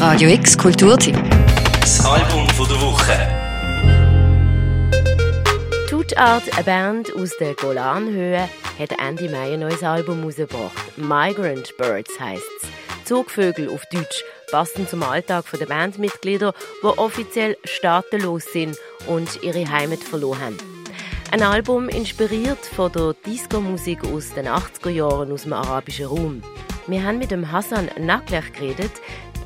Radio X Kulturteam. Das Album von der Woche. Tutart, eine Band aus der Golanhöhe, hat Ende Mai ein neues Album herausgebracht. Migrant Birds heisst es. Zugvögel auf Deutsch, passend zum Alltag der Bandmitglieder, die offiziell staatenlos sind und ihre Heimat verloren haben. Ein Album inspiriert von der Disco-Musik aus den 80er Jahren aus dem arabischen Raum. Wir haben mit dem Hassan Naklech geredet,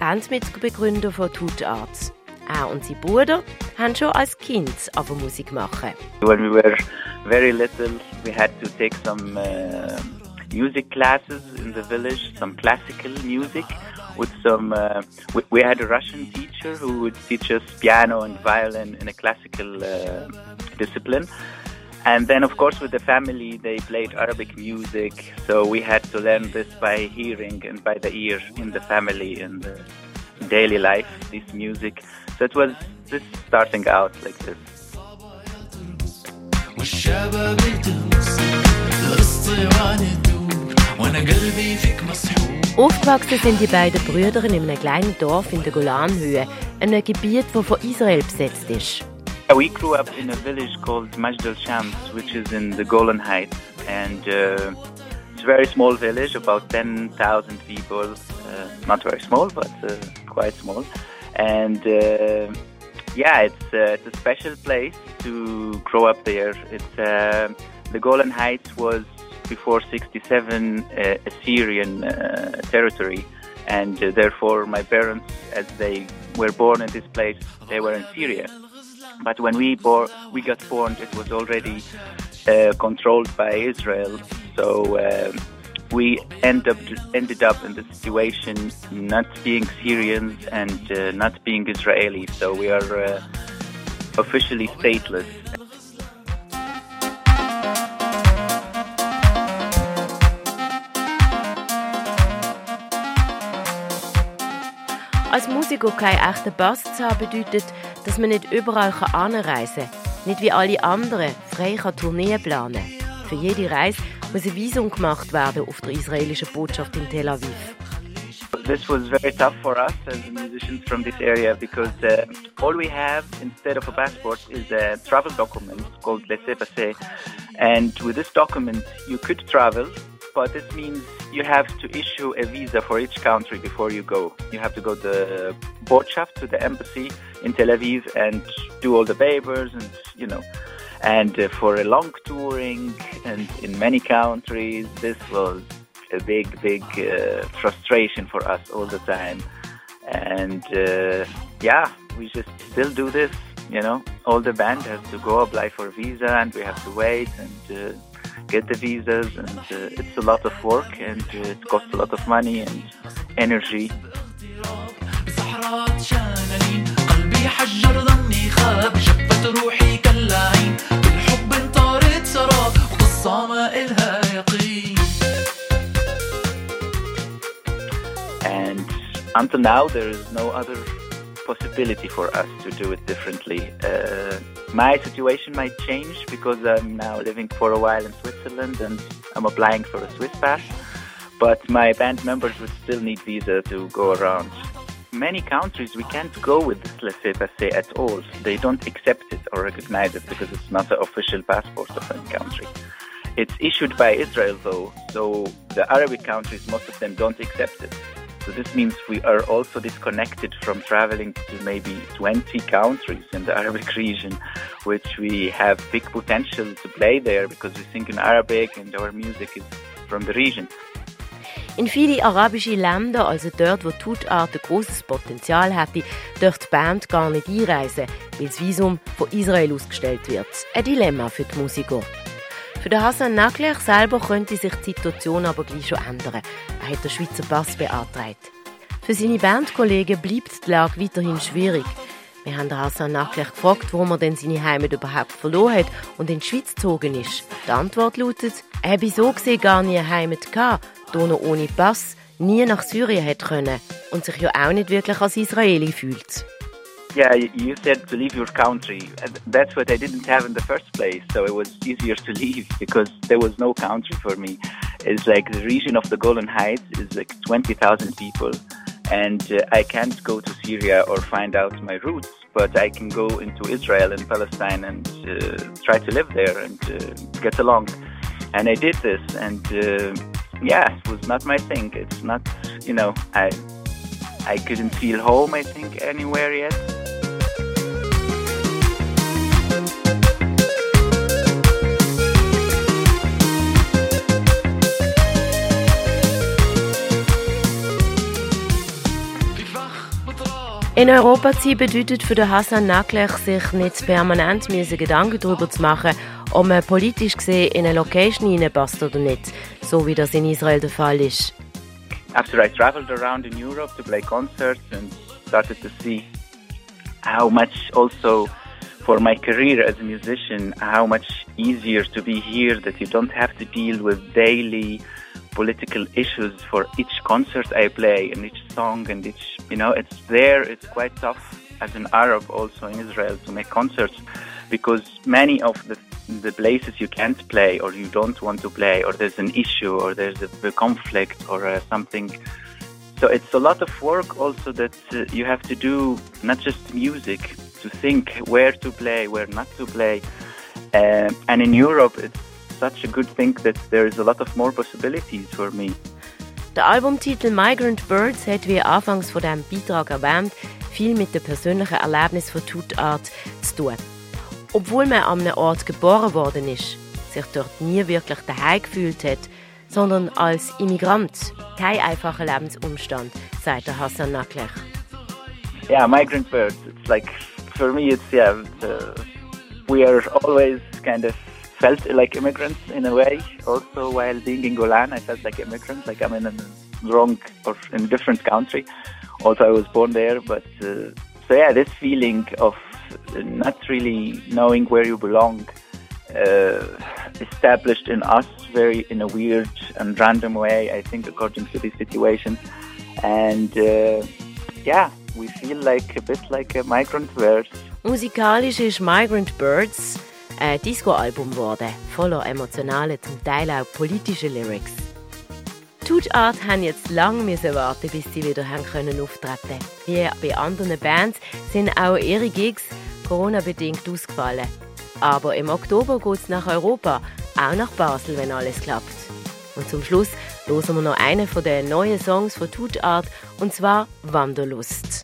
Bandmitbegründer von Tut Arts. Er und sein Bruder haben schon als Kind aber Musik machen. When we were very little, we had to take some uh, music classes in the village, some classical music. With some, uh, we, we, had a Russian teacher who would teach us piano and violin in a classical uh, discipline. And then, of course, with the family, they played Arabic music. So we had to learn this by hearing and by the ear in the family in the daily life, this music. So it was this starting out like this. Aufgewachsen sind die beiden Brüder in einem kleinen Dorf in der Golanhöhe, einem Gebiet, das von Israel besetzt ist. We grew up in a village called Majd al-Shams, which is in the Golan Heights, and uh, it's a very small village, about 10,000 people. Uh, not very small, but uh, quite small. And uh, yeah, it's, uh, it's a special place to grow up there. It's uh, the Golan Heights was before 67 a Syrian territory, and therefore my parents, as they were born in this place, they were in Syria. But when we bore, we got born, it was already uh, controlled by Israel. So uh, we end up ended up in the situation not being Syrians and uh, not being Israeli. So we are uh, officially stateless. Als Musiker keinen echten Pass zu haben, bedeutet, dass man nicht überall anreisen kann. Nicht wie alle anderen frei kann Tourneen planen Für jede Reise muss ein Visum gemacht werden auf der israelischen Botschaft in Tel Aviv. This was very tough for us as musicians from this area because uh, all we have instead of a passport is a travel document called laissez-passer. And with this document, you could travel but this means you have to issue a visa for each country before you go. You have to go to the Botschaft, to the embassy in Tel Aviv, and do all the papers, and you know. And uh, for a long touring, and in many countries, this was a big, big uh, frustration for us all the time. And uh, yeah, we just still do this. You know, all the band has to go apply for visa, and we have to wait and uh, get the visas, and uh, it's a lot of work, and uh, it costs a lot of money and energy. And until now, there is no other possibility for us to do it differently. Uh, my situation might change because I'm now living for a while in Switzerland and I'm applying for a Swiss pass. But my band members would still need visa to go around. Many countries we can't go with this laissez-passer at all. They don't accept it or recognize it because it's not the official passport of any country. It's issued by Israel though, so the Arabic countries, most of them don't accept it. So this means we are also disconnected from traveling to maybe 20 countries in the Arabic region, which we have big potential to play there because we sing in Arabic and our music is from the region. In viele arabische Länder, also dort, wo TootArd ein großes Potenzial hätte, dürfte die Band gar nicht einreisen, weil das Visum von Israel ausgestellt wird. Ein Dilemma für die Musiker. Für den Hassan Naglech selber könnte sich die Situation aber gleich schon ändern. Er hat den Schweizer Pass beantragt. Für seine Bandkollegen bleibt die Lage weiterhin schwierig. Wir haben Hassan Naglech gefragt, warum er denn seine Heimat überhaupt verloren hat und in die Schweiz gezogen ist. Die Antwort lautet, er habe so gesehen gar nie eine Heimat gehabt, da er ohne Pass nie nach Syrien hätte können und sich ja auch nicht wirklich als Israeli fühlt. Yeah, you said to leave your country. That's what I didn't have in the first place, so it was easier to leave because there was no country for me. It's like the region of the Golan Heights is like 20,000 people, and uh, I can't go to Syria or find out my roots, but I can go into Israel and Palestine and uh, try to live there and uh, get along. And I did this, and uh, yeah, it was not my thing. It's not, you know, I I couldn't feel home. I think anywhere yet. In Europa zu sein bedeutet für den Hassan Naklech, sich nicht permanent Gedanken darüber zu machen, ob man politisch gesehen in eine Location hineinpasst oder nicht, so wie das in Israel der Fall ist. After I traveled around in Europe to play concerts and started to see how much also for my career as a musician, how much easier to be here that you don't have to deal with daily political issues for each concert I play and each song and each, you know, it's there, it's quite tough as an Arab also in Israel to make concerts because many of the the places you can't play or you don't want to play or there's an issue or there's a, a conflict or uh, something. So it's a lot of work also that uh, you have to do not just music to think where to play where not to play. Uh, and in europe it's such a good thing that there is a lot of more possibilities for me. Der Albumtitel Migrant Birds hat wie anfangs von dem Beitrag erwähnt viel mit dem persönlichen Erlebnis von Tutart zu tun. Obwohl man an einem Ort geboren worden ist, sich dort nie wirklich daheim gefühlt hat, sondern als Immigrant. Kein einfacher Lebensumstand, sagt der Hassan Naklech. Yeah, migrant birds. It's like for me, it's yeah. It's, uh, we are always kind of felt like immigrants in a way. Also, while being in Golan, I felt like immigrants, like I'm in a wrong or in a different country. Also, I was born there, but uh, so yeah, this feeling of not really knowing where you belong uh, established in us very in a weird and random way. I think according to these situations, and uh, yeah, we feel like a bit like a migrant birds. Musikalisch ist Migrant Birds ein Disco-Album geworden, voller emotionale, zum Teil auch politische Lyrics. Tooth Art haben jetzt lange warten, bis sie wieder haben können auftreten. Wie bei anderen Bands sind auch ihre Gigs Corona-bedingt ausgefallen. Aber im Oktober geht es nach Europa, auch nach Basel, wenn alles klappt. Und zum Schluss hören wir noch einen von den neuen Songs von Tooth Art, und zwar Wanderlust.